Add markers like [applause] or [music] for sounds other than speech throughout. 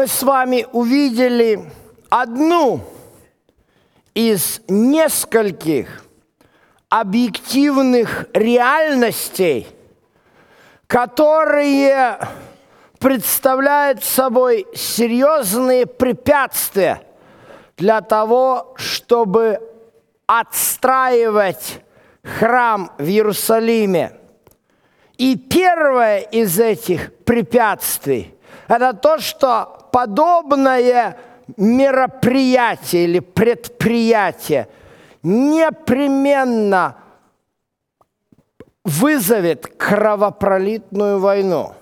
Мы с вами увидели одну из нескольких объективных реальностей, которые представляют собой серьезные препятствия для того, чтобы отстраивать храм в Иерусалиме. И первое из этих препятствий – это то, что подобное мероприятие или предприятие непременно вызовет кровопролитную войну.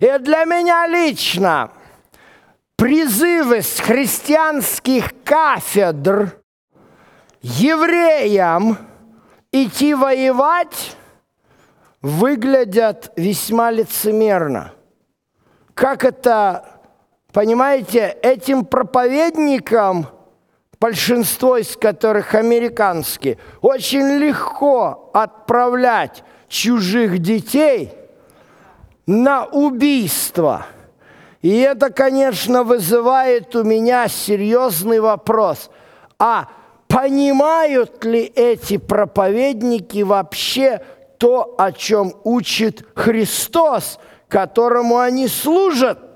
И для меня лично призывы с христианских кафедр евреям идти воевать выглядят весьма лицемерно. Как это, понимаете, этим проповедникам, большинство из которых американские, очень легко отправлять чужих детей на убийство. И это, конечно, вызывает у меня серьезный вопрос. А понимают ли эти проповедники вообще то, о чем учит Христос, которому они служат?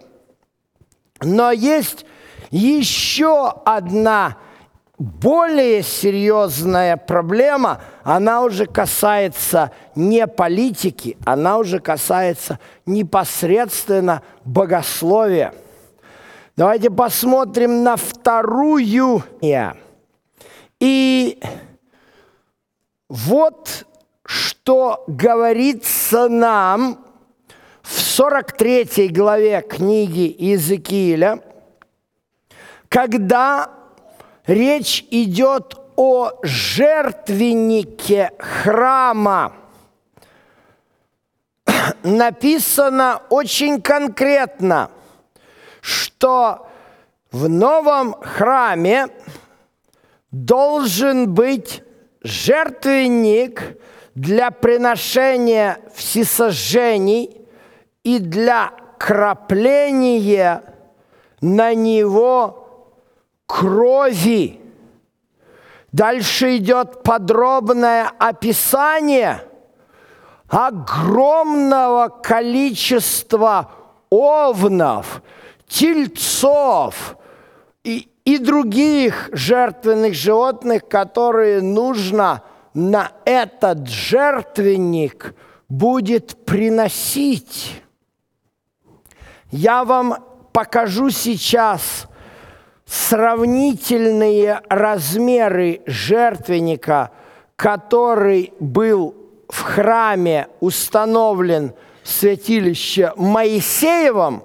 Но есть еще одна более серьезная проблема, она уже касается не политики, она уже касается непосредственно богословия. Давайте посмотрим на вторую. И вот что говорится нам в 43 главе книги Иезекииля, когда речь идет о жертвеннике храма. [coughs] Написано очень конкретно, что в новом храме должен быть жертвенник для приношения всесожжений и для крапления на него крови. Дальше идет подробное описание огромного количества овнов, тельцов и, и других жертвенных животных, которые нужно на этот жертвенник будет приносить. Я вам покажу сейчас сравнительные размеры жертвенника, который был в храме установлен в святилище Моисеевом,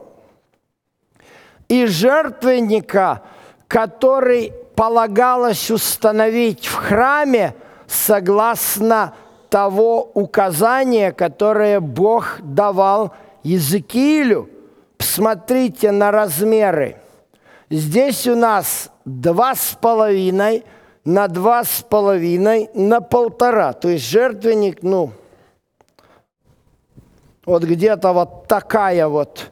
и жертвенника, который полагалось установить в храме согласно того указания, которое Бог давал Языкиилю. Посмотрите на размеры. Здесь у нас два с половиной на два с половиной на полтора. То есть жертвенник, ну, вот где-то вот такая вот.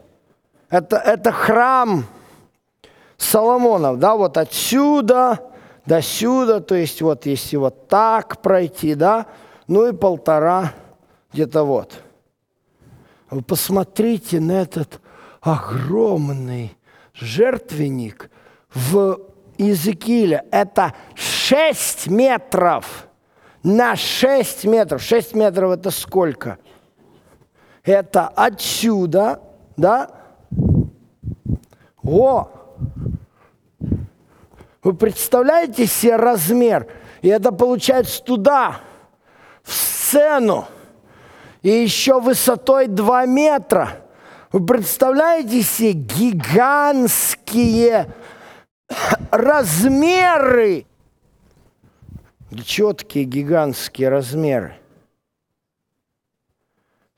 Это, это храм Соломонов, да, вот отсюда до сюда, то есть вот если вот так пройти, да, ну и полтора где-то вот. Вы посмотрите на этот огромный жертвенник в Иезекииле. Это 6 метров на 6 метров. 6 метров это сколько? Это отсюда, да? О! Вы представляете себе размер? И это получается туда, в сцену. И еще высотой 2 метра – вы представляете себе гигантские размеры? Четкие гигантские размеры.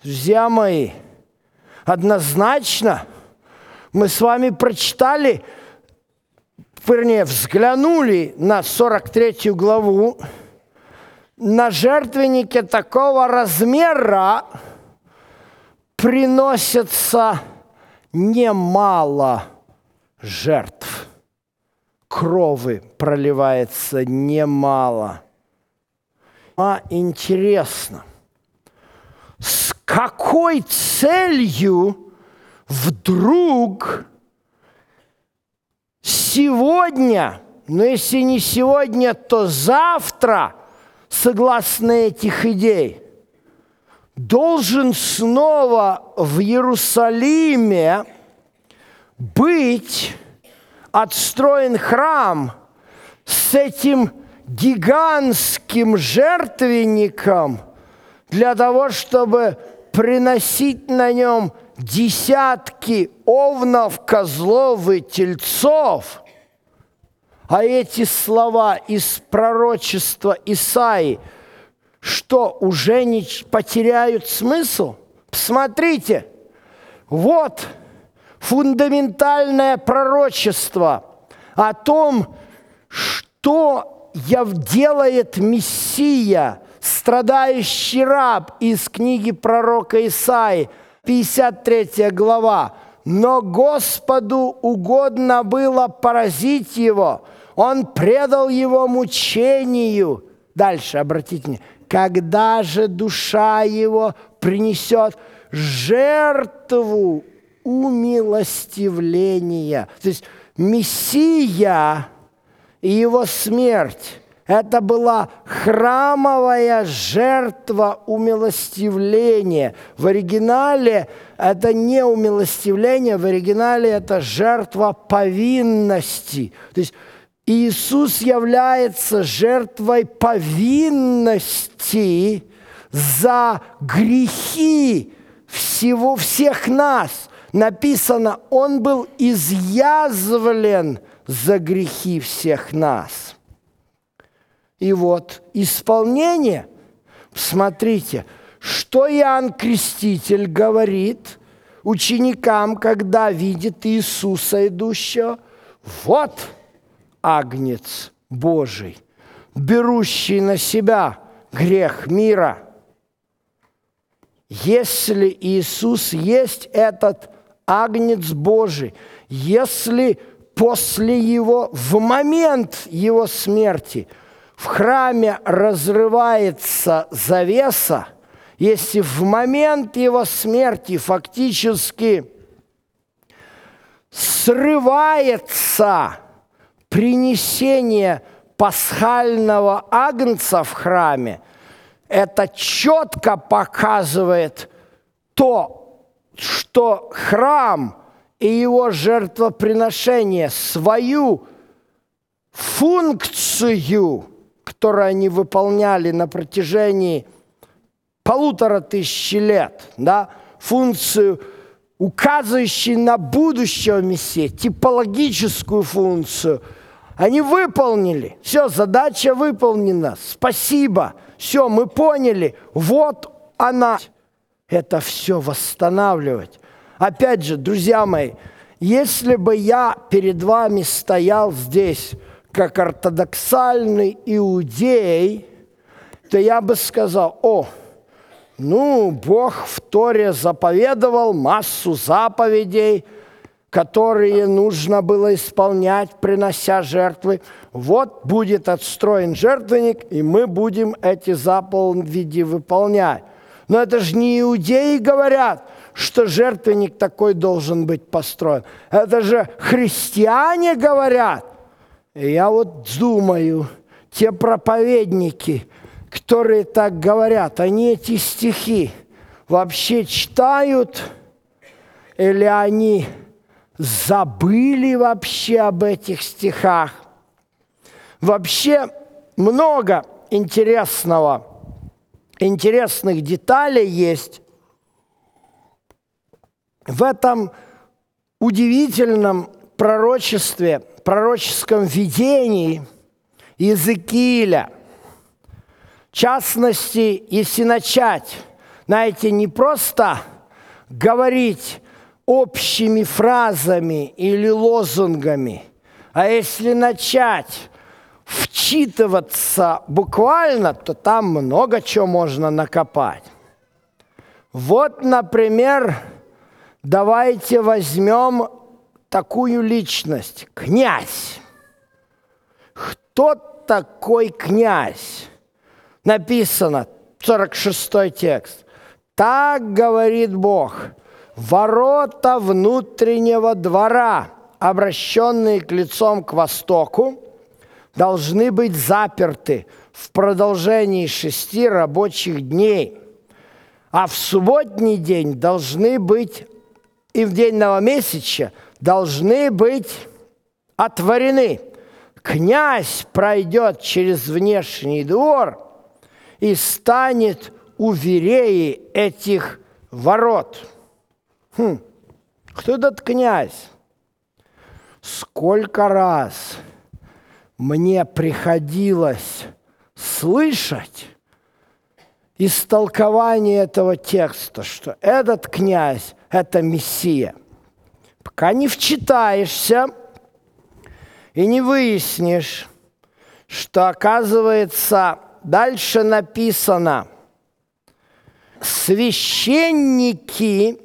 Друзья мои, однозначно мы с вами прочитали, вернее, взглянули на 43 главу, на жертвеннике такого размера, приносятся немало жертв. Крови проливается немало. А интересно, с какой целью вдруг сегодня, но если не сегодня, то завтра, согласно этих идей, должен снова в Иерусалиме быть отстроен храм с этим гигантским жертвенником для того, чтобы приносить на нем десятки овнов, козлов и тельцов. А эти слова из пророчества Исаи, что уже не потеряют смысл? Посмотрите, вот фундаментальное пророчество о том, что делает Мессия, страдающий раб из книги пророка Исаи – 53 глава. «Но Господу угодно было поразить его, он предал его мучению». Дальше, обратите внимание. «Когда же душа его принесет жертву умилостивления». То есть Мессия и его смерть это была храмовая жертва умилостивления. В оригинале это не умилостивление, в оригинале это жертва повинности. То есть Иисус является жертвой повинности за грехи всего, всех нас. Написано, Он был изъязвлен за грехи всех нас. И вот исполнение, смотрите, что Иоанн Креститель говорит ученикам, когда видит Иисуса идущего. Вот агнец Божий, берущий на себя грех мира. Если Иисус есть этот агнец Божий, если после его, в момент его смерти – в храме разрывается завеса, если в момент его смерти фактически срывается принесение пасхального агнца в храме, это четко показывает то, что храм и его жертвоприношение свою функцию – которое они выполняли на протяжении полутора тысячи лет, да, функцию, указывающую на будущего Мессии, типологическую функцию, они выполнили. Все, задача выполнена. Спасибо. Все, мы поняли. Вот она. Это все восстанавливать. Опять же, друзья мои, если бы я перед вами стоял здесь как ортодоксальный иудей, то я бы сказал, о, ну, Бог в Торе заповедовал массу заповедей, которые нужно было исполнять, принося жертвы. Вот будет отстроен жертвенник, и мы будем эти заповеди выполнять. Но это же не иудеи говорят, что жертвенник такой должен быть построен. Это же христиане говорят – и я вот думаю, те проповедники, которые так говорят, они эти стихи вообще читают или они забыли вообще об этих стихах? Вообще много интересного, интересных деталей есть в этом удивительном пророчестве пророческом видении Иезекииля. Частности, если начать, знаете, не просто говорить общими фразами или лозунгами, а если начать вчитываться буквально, то там много чего можно накопать. Вот, например, давайте возьмем такую личность, князь. Кто такой князь? Написано, 46 текст. Так говорит Бог, ворота внутреннего двора, обращенные к лицом к востоку, должны быть заперты в продолжении шести рабочих дней, а в субботний день должны быть и в день новомесяча должны быть отворены. Князь пройдет через внешний двор и станет у вереи этих ворот. Хм, кто этот князь? Сколько раз мне приходилось слышать истолкование этого текста, что этот князь – это Мессия. Пока не вчитаешься и не выяснишь, что, оказывается, дальше написано, священники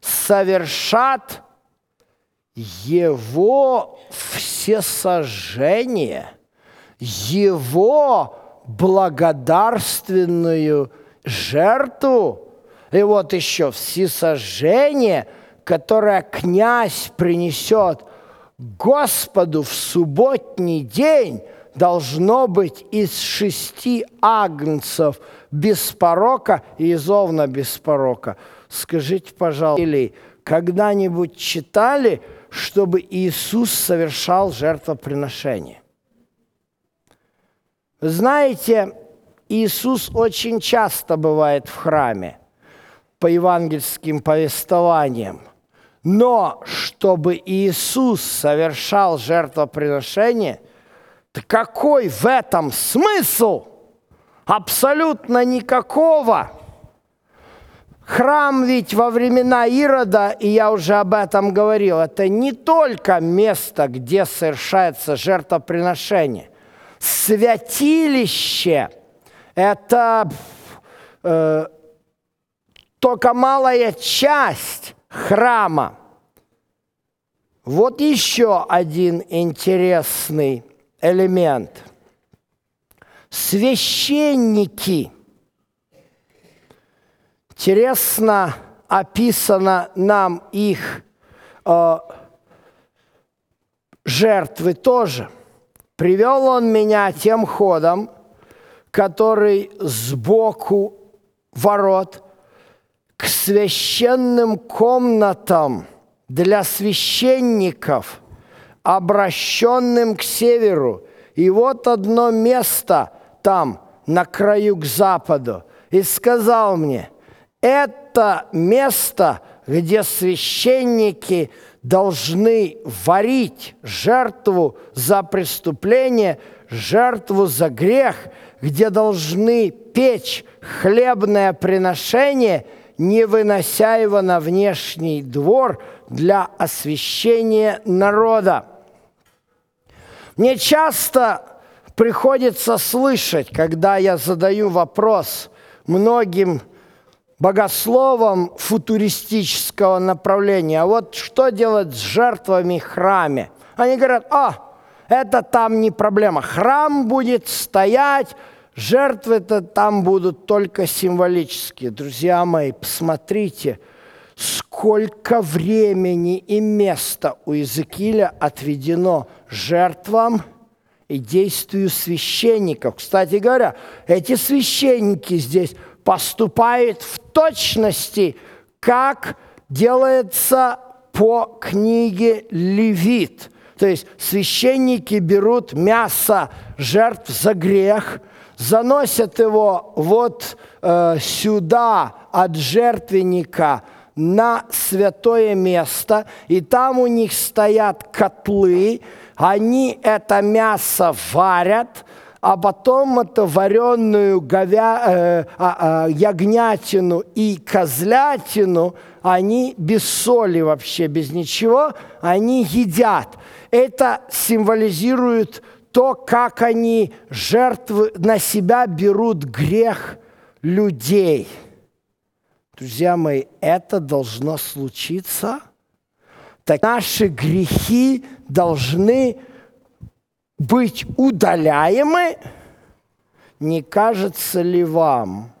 совершат его всесожжение, его благодарственную жертву, и вот еще всесожжение, которое князь принесет Господу в субботний день, должно быть из шести агнцев без порока и из овна без порока. Скажите, пожалуйста, или когда-нибудь читали, чтобы Иисус совершал жертвоприношение? Знаете, Иисус очень часто бывает в храме по евангельским повествованиям. Но чтобы Иисус совершал жертвоприношение, какой в этом смысл? Абсолютно никакого. Храм ведь во времена Ирода, и я уже об этом говорил, это не только место, где совершается жертвоприношение святилище – это э, только малая часть храма. Вот еще один интересный элемент. Священники. Интересно описано нам их э, жертвы тоже – Привел он меня тем ходом, который сбоку ворот к священным комнатам для священников, обращенным к северу. И вот одно место там, на краю к западу. И сказал мне, это место, где священники должны варить жертву за преступление, жертву за грех, где должны печь хлебное приношение, не вынося его на внешний двор для освящения народа. Мне часто приходится слышать, когда я задаю вопрос многим богословом футуристического направления. А вот что делать с жертвами в храме? Они говорят, а, это там не проблема. Храм будет стоять, жертвы-то там будут только символические. Друзья мои, посмотрите, сколько времени и места у Иезекииля отведено жертвам и действию священников. Кстати говоря, эти священники здесь поступает в точности, как делается по книге Левит. То есть священники берут мясо жертв за грех, заносят его вот э, сюда от жертвенника на святое место, и там у них стоят котлы, они это мясо варят, а потом это вареную говя, э, а, а, ягнятину и козлятину они без соли вообще, без ничего, они едят. Это символизирует то, как они жертвы на себя берут грех людей. Друзья мои, это должно случиться. Так наши грехи должны быть удаляемы. Не кажется ли вам,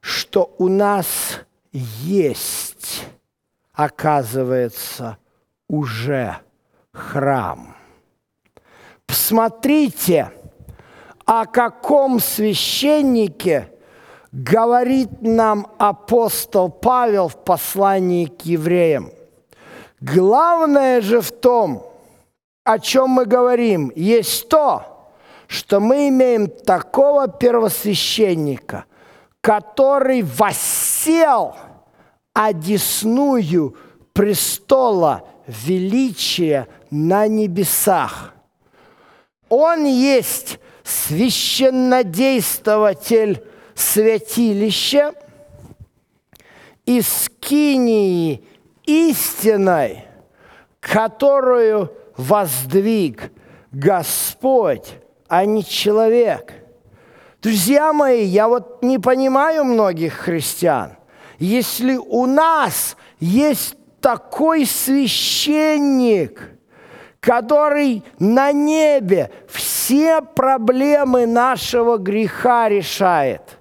что у нас есть, оказывается, уже храм? Посмотрите, о каком священнике говорит нам апостол Павел в послании к евреям. Главное же в том, о чем мы говорим, есть то, что мы имеем такого первосвященника, который воссел одесную престола величия на небесах. Он есть священнодействователь святилища и скинии истиной, которую воздвиг Господь, а не человек. Друзья мои, я вот не понимаю многих христиан. Если у нас есть такой священник, который на небе все проблемы нашего греха решает,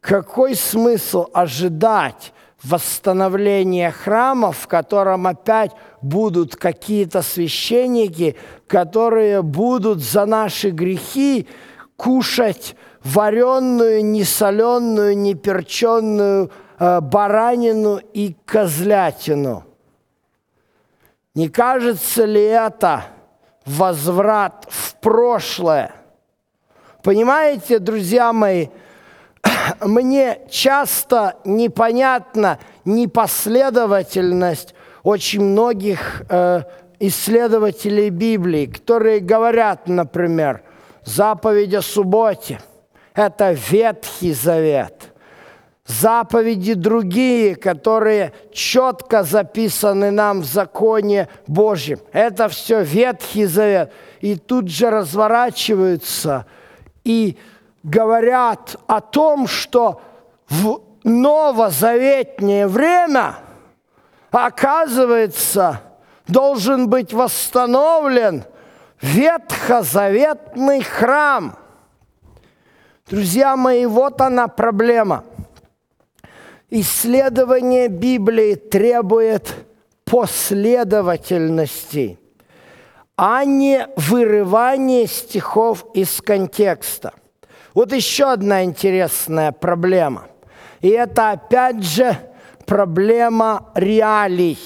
какой смысл ожидать восстановления храма, в котором опять будут какие-то священники, которые будут за наши грехи кушать вареную, несоленую, неперченную э, баранину и козлятину. Не кажется ли это возврат в прошлое? Понимаете, друзья мои, мне часто непонятна непоследовательность очень многих э, исследователей Библии, которые говорят, например, заповедь о субботе – это Ветхий Завет. Заповеди другие, которые четко записаны нам в законе Божьем. Это все Ветхий Завет. И тут же разворачиваются и говорят о том, что в новозаветнее время, оказывается, должен быть восстановлен ветхозаветный храм. Друзья мои, вот она проблема. Исследование Библии требует последовательности, а не вырывания стихов из контекста. Вот еще одна интересная проблема. И это опять же проблема реалий.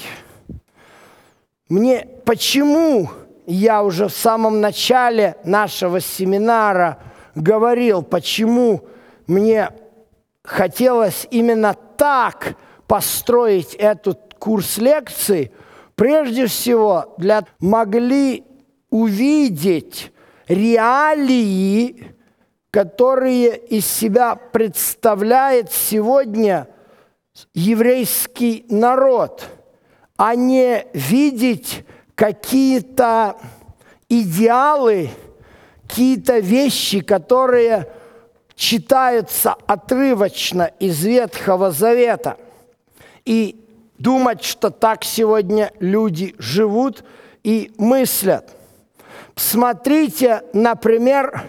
Мне почему я уже в самом начале нашего семинара говорил, почему мне хотелось именно так построить этот курс лекций, прежде всего для могли увидеть реалии которые из себя представляет сегодня еврейский народ, а не видеть какие-то идеалы, какие-то вещи, которые читаются отрывочно из Ветхого Завета, и думать, что так сегодня люди живут и мыслят. Смотрите, например,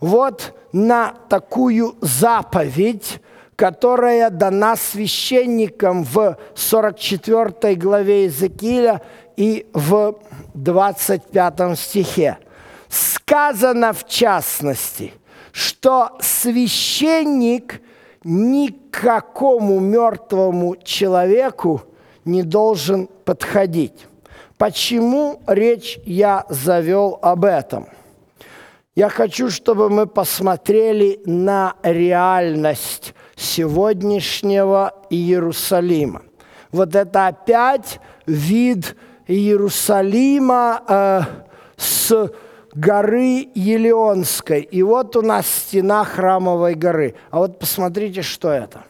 вот на такую заповедь, которая дана священникам в 44 главе Иезекииля и в 25 стихе. Сказано в частности, что священник никакому мертвому человеку не должен подходить. Почему речь я завел об этом? Я хочу, чтобы мы посмотрели на реальность сегодняшнего Иерусалима. Вот это опять вид Иерусалима э, с горы Елеонской. И вот у нас стена храмовой горы. А вот посмотрите, что это.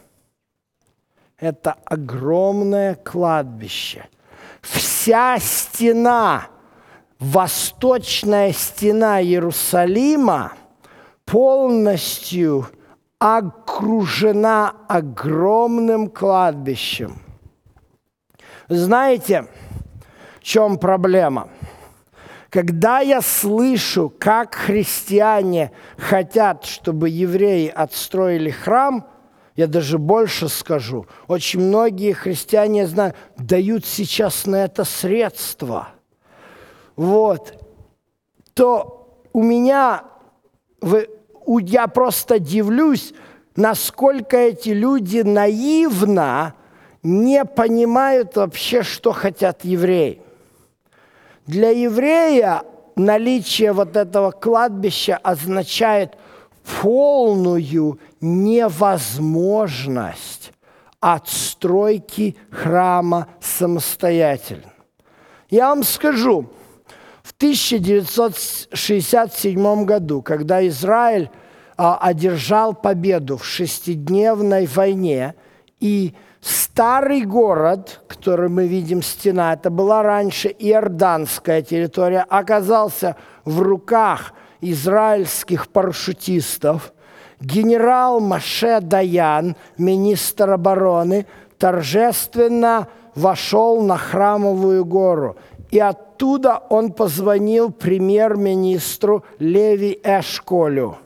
Это огромное кладбище. Вся стена – восточная стена Иерусалима полностью окружена огромным кладбищем. Знаете, в чем проблема? Когда я слышу, как христиане хотят, чтобы евреи отстроили храм, я даже больше скажу, очень многие христиане, я знаю, дают сейчас на это средства. Вот. То у меня, я просто дивлюсь, насколько эти люди наивно не понимают вообще, что хотят евреи. Для еврея наличие вот этого кладбища означает полную невозможность отстройки храма самостоятельно. Я вам скажу, 1967 году, когда Израиль а, одержал победу в шестидневной войне и Старый город, который мы видим, стена, это была раньше иорданская территория, оказался в руках израильских парашютистов. Генерал Маше Даян, министр обороны, торжественно вошел на Храмовую гору. И оттуда он позвонил премьер-министру Леви Эшколю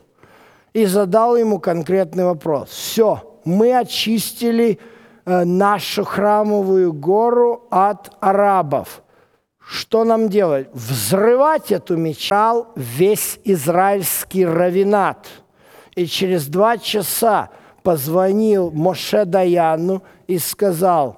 и задал ему конкретный вопрос. Все, мы очистили Э, нашу храмовую гору от арабов. Что нам делать? Взрывать эту мечал весь израильский равинат. И через два часа позвонил Моше Даяну и сказал,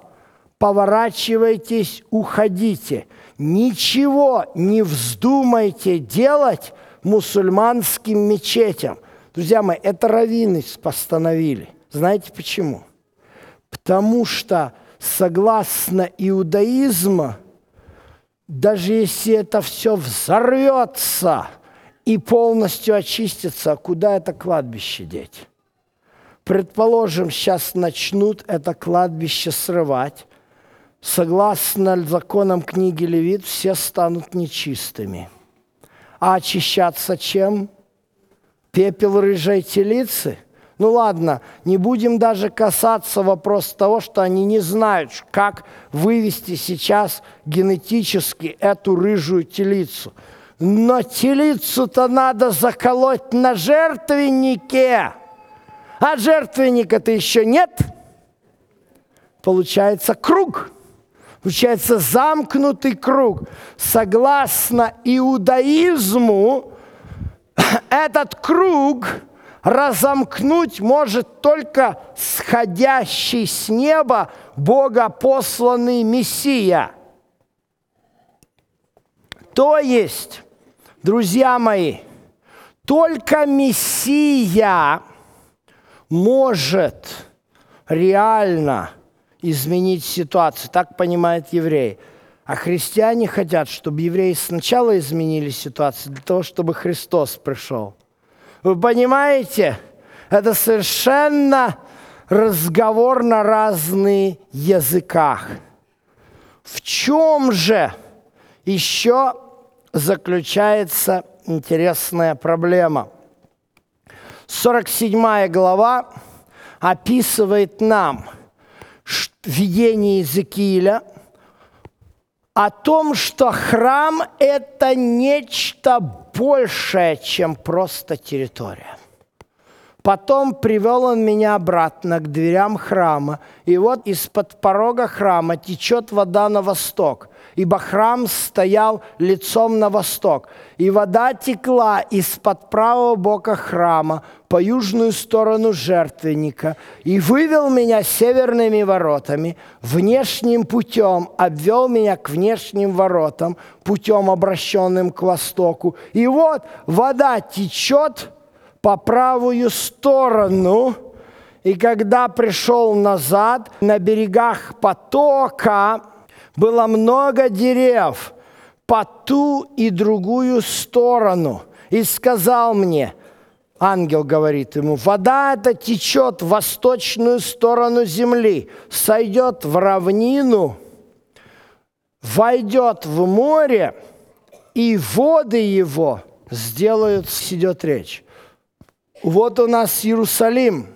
поворачивайтесь, уходите. Ничего не вздумайте делать мусульманским мечетям. Друзья мои, это раввины постановили. Знаете почему? Потому что согласно иудаизму, даже если это все взорвется и полностью очистится, куда это кладбище деть? Предположим, сейчас начнут это кладбище срывать. Согласно законам книги Левит, все станут нечистыми. А очищаться чем? Пепел рыжей телицы – ну ладно, не будем даже касаться вопроса того, что они не знают, как вывести сейчас генетически эту рыжую телицу. Но телицу-то надо заколоть на жертвеннике, а жертвенника-то еще нет. Получается круг. Получается замкнутый круг. Согласно иудаизму, [clears throat] этот круг – разомкнуть может только сходящий с неба богопосланный Мессия. То есть, друзья мои, только Мессия может реально изменить ситуацию. Так понимает еврей. А христиане хотят, чтобы евреи сначала изменили ситуацию для того, чтобы Христос пришел – вы понимаете? Это совершенно разговор на разные языках. В чем же еще заключается интересная проблема? 47 глава описывает нам видение Иезекииля о том, что храм – это нечто большее, чем просто территория. Потом привел он меня обратно к дверям храма, и вот из-под порога храма течет вода на восток, ибо храм стоял лицом на восток, и вода текла из-под правого бока храма по южную сторону жертвенника, и вывел меня северными воротами, внешним путем обвел меня к внешним воротам, путем обращенным к востоку, и вот вода течет – по правую сторону. И когда пришел назад, на берегах потока было много дерев по ту и другую сторону. И сказал мне, ангел говорит ему, вода эта течет в восточную сторону земли, сойдет в равнину, войдет в море, и воды его сделают, идет речь, Вот у нас Иерусалим.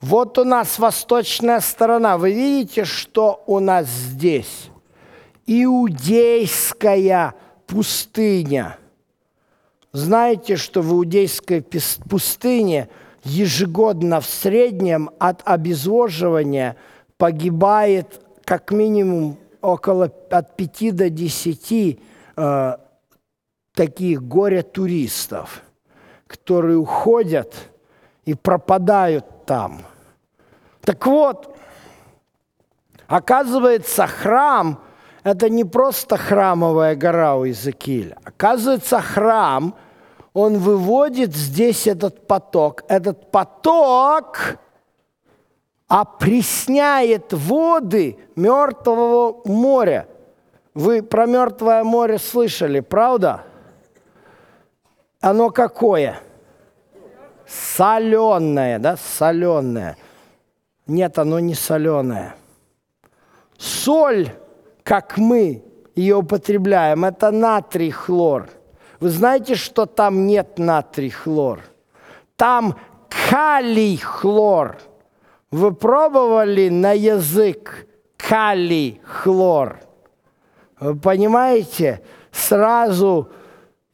Вот у нас восточная сторона. Вы видите, что у нас здесь? Иудейская пустыня. Знаете, что в иудейской пустыне ежегодно в среднем от обезвоживания погибает как минимум около от 5 до 10 э, таких горе-туристов – которые уходят и пропадают там. Так вот, оказывается, храм – это не просто храмовая гора у Иезекииля. Оказывается, храм, он выводит здесь этот поток. Этот поток опресняет воды Мертвого моря. Вы про Мертвое море слышали, правда? Оно какое? Соленое, да, соленое. Нет, оно не соленое. Соль, как мы ее употребляем, это натрий хлор. Вы знаете, что там нет натрий хлор? Там калий хлор. Вы пробовали на язык калий хлор? Вы понимаете? Сразу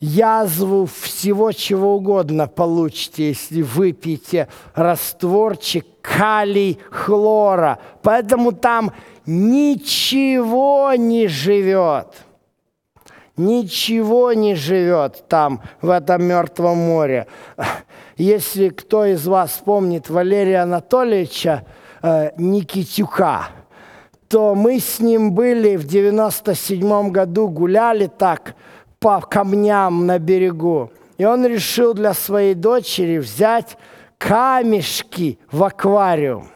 язву всего чего угодно получите, если выпьете растворчик калий хлора. Поэтому там ничего не живет. Ничего не живет там, в этом мертвом море. Если кто из вас помнит Валерия Анатольевича э, Никитюка, то мы с ним были в 97 году, гуляли так – по камням на берегу. И он решил для своей дочери взять камешки в аквариум.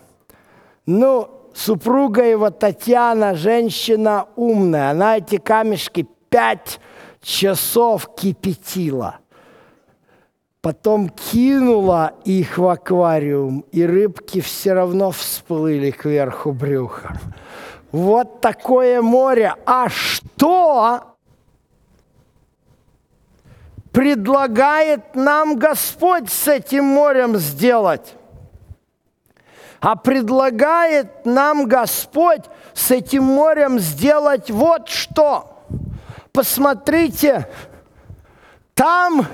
Ну, супруга его Татьяна, женщина умная, она эти камешки пять часов кипятила. Потом кинула их в аквариум, и рыбки все равно всплыли кверху брюхом. Вот такое море. А что предлагает нам Господь с этим морем сделать? А предлагает нам Господь с этим морем сделать вот что. Посмотрите, там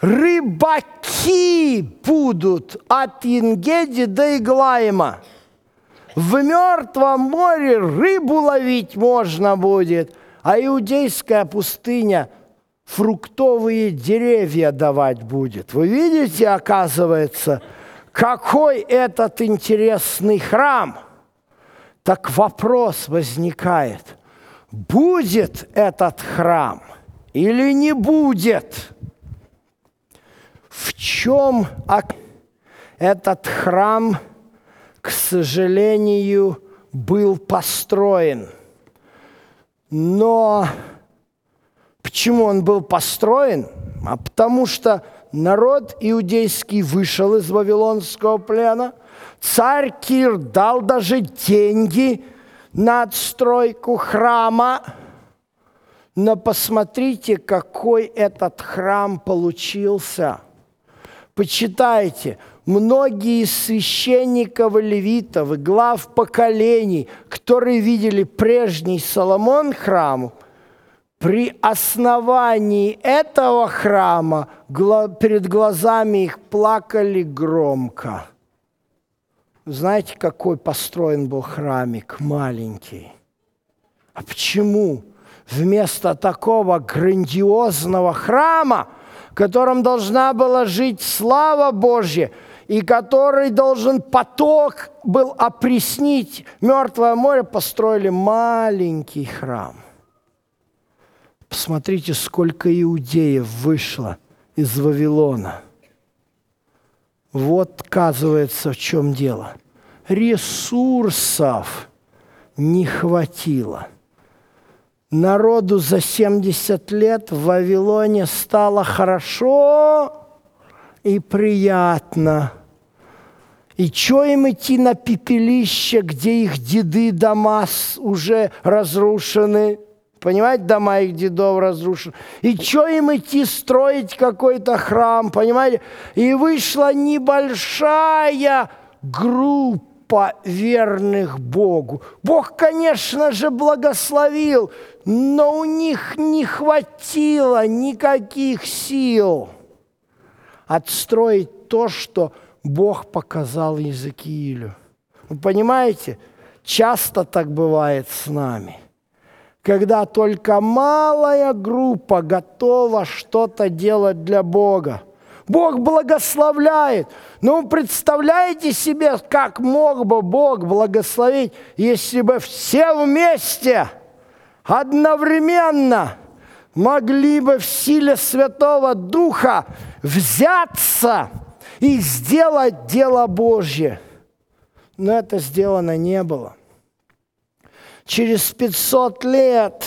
рыбаки будут от Ингеди до Иглаима. В мертвом море рыбу ловить можно будет, а иудейская пустыня – фруктовые деревья давать будет. Вы видите, оказывается, какой этот интересный храм? Так вопрос возникает, будет этот храм или не будет? В чем этот храм, к сожалению, был построен? Но Почему он был построен? А потому что народ иудейский вышел из Вавилонского плена, царь Кир дал даже деньги на отстройку храма. Но посмотрите, какой этот храм получился. Почитайте, многие из священников и левитов, и глав поколений, которые видели прежний Соломон храм – при основании этого храма перед глазами их плакали громко. Знаете, какой построен был храмик маленький? А почему вместо такого грандиозного храма, в котором должна была жить слава Божья, и который должен поток был опреснить мертвое море, построили маленький храм? Посмотрите, сколько иудеев вышло из Вавилона. Вот, оказывается, в чем дело. Ресурсов не хватило. Народу за 70 лет в Вавилоне стало хорошо и приятно. И что им идти на пепелище, где их деды дома уже разрушены – понимаете, дома их дедов разрушены. И что им идти строить какой-то храм, понимаете? И вышла небольшая группа верных Богу. Бог, конечно же, благословил, но у них не хватило никаких сил отстроить то, что Бог показал Иезекиилю. Вы понимаете, часто так бывает с нами. Когда только малая группа готова что-то делать для Бога. Бог благословляет. Вы представляете себе, как мог бы Бог благословить, если бы все вместе, одновременно могли бы в силе Святого Духа взяться и сделать дело Божье. Но это сделано не было. Через 500 лет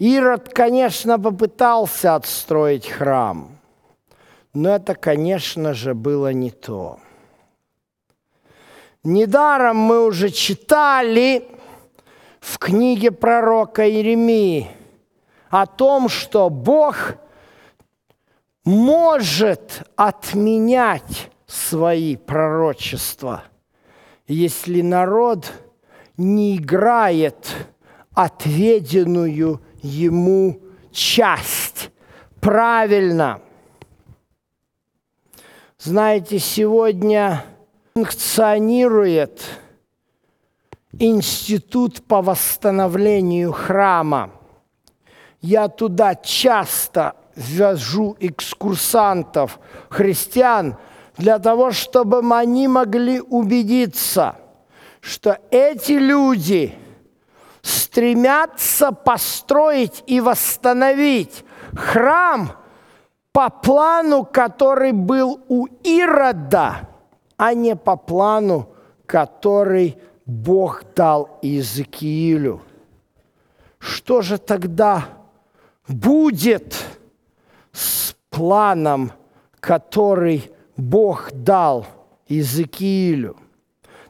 Ирод, конечно, попытался отстроить храм, но это, конечно же, было не то. Недаром мы уже читали в книге пророка Иеремии о том, что Бог может отменять свои пророчества, если народ не играет отведенную ему часть правильно. Знаете, сегодня функционирует институт по восстановлению храма. Я туда часто ввожу экскурсантов, христиан, для того, чтобы они могли убедиться, что эти люди стремятся построить и восстановить храм по плану, который был у Ирода, а не по плану, который Бог дал Иезекиилю. Что же тогда будет с планом, который Бог дал Иезекиилю.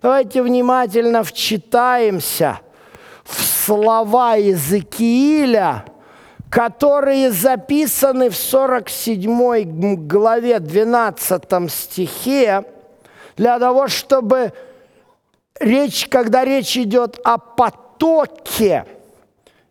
Давайте внимательно вчитаемся в слова Иезекииля, которые записаны в 47 главе 12 стихе, для того, чтобы речь, когда речь идет о потоке,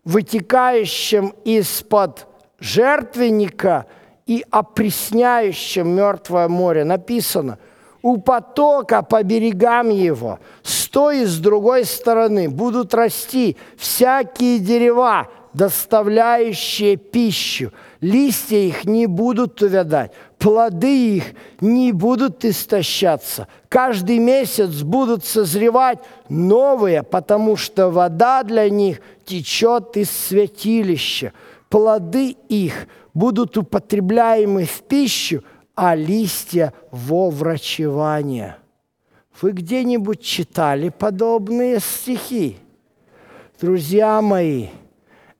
вытекающем из-под жертвенника – и опресняющем мертвое море. Написано, у потока по берегам его, с той и с другой стороны будут расти всякие дерева, доставляющие пищу. Листья их не будут увядать, плоды их не будут истощаться. Каждый месяц будут созревать новые, потому что вода для них течет из святилища. Плоды их – будут употребляемы в пищу, а листья во врачевание. Вы где-нибудь читали подобные стихи? Друзья мои,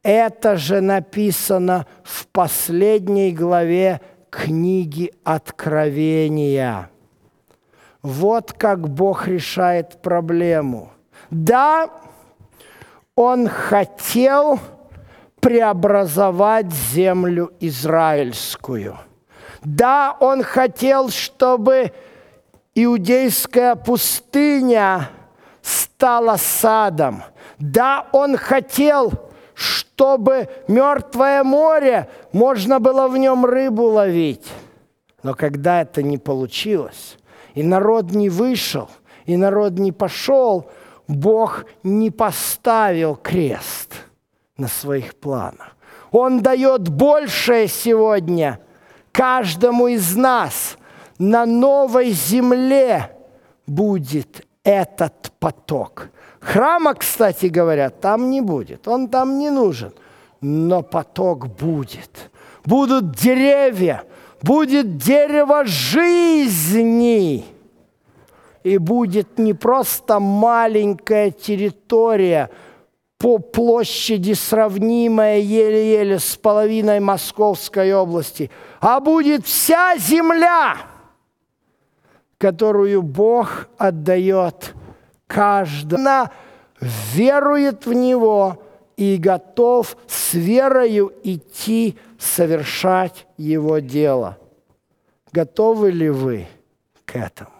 это же написано в последней главе книги Откровения. Вот как Бог решает проблему. Да, Он хотел – преобразовать землю израильскую. Да, он хотел, чтобы иудейская пустыня стала садом. Да, он хотел, чтобы мертвое море, можно было в нем рыбу ловить. Но когда это не получилось, и народ не вышел, и народ не пошел, Бог не поставил крест – на своих планах. Он дает большее сегодня каждому из нас. На новой земле будет этот поток. Храма, кстати говоря, там не будет. Он там не нужен. Но поток будет. Будут деревья. Будет дерево жизни. И будет не просто маленькая территория – по площади сравнимая еле-еле с половиной Московской области, а будет вся земля, которую Бог отдает каждому. Она верует в Него и готов с верою идти совершать его дело. Готовы ли вы к этому?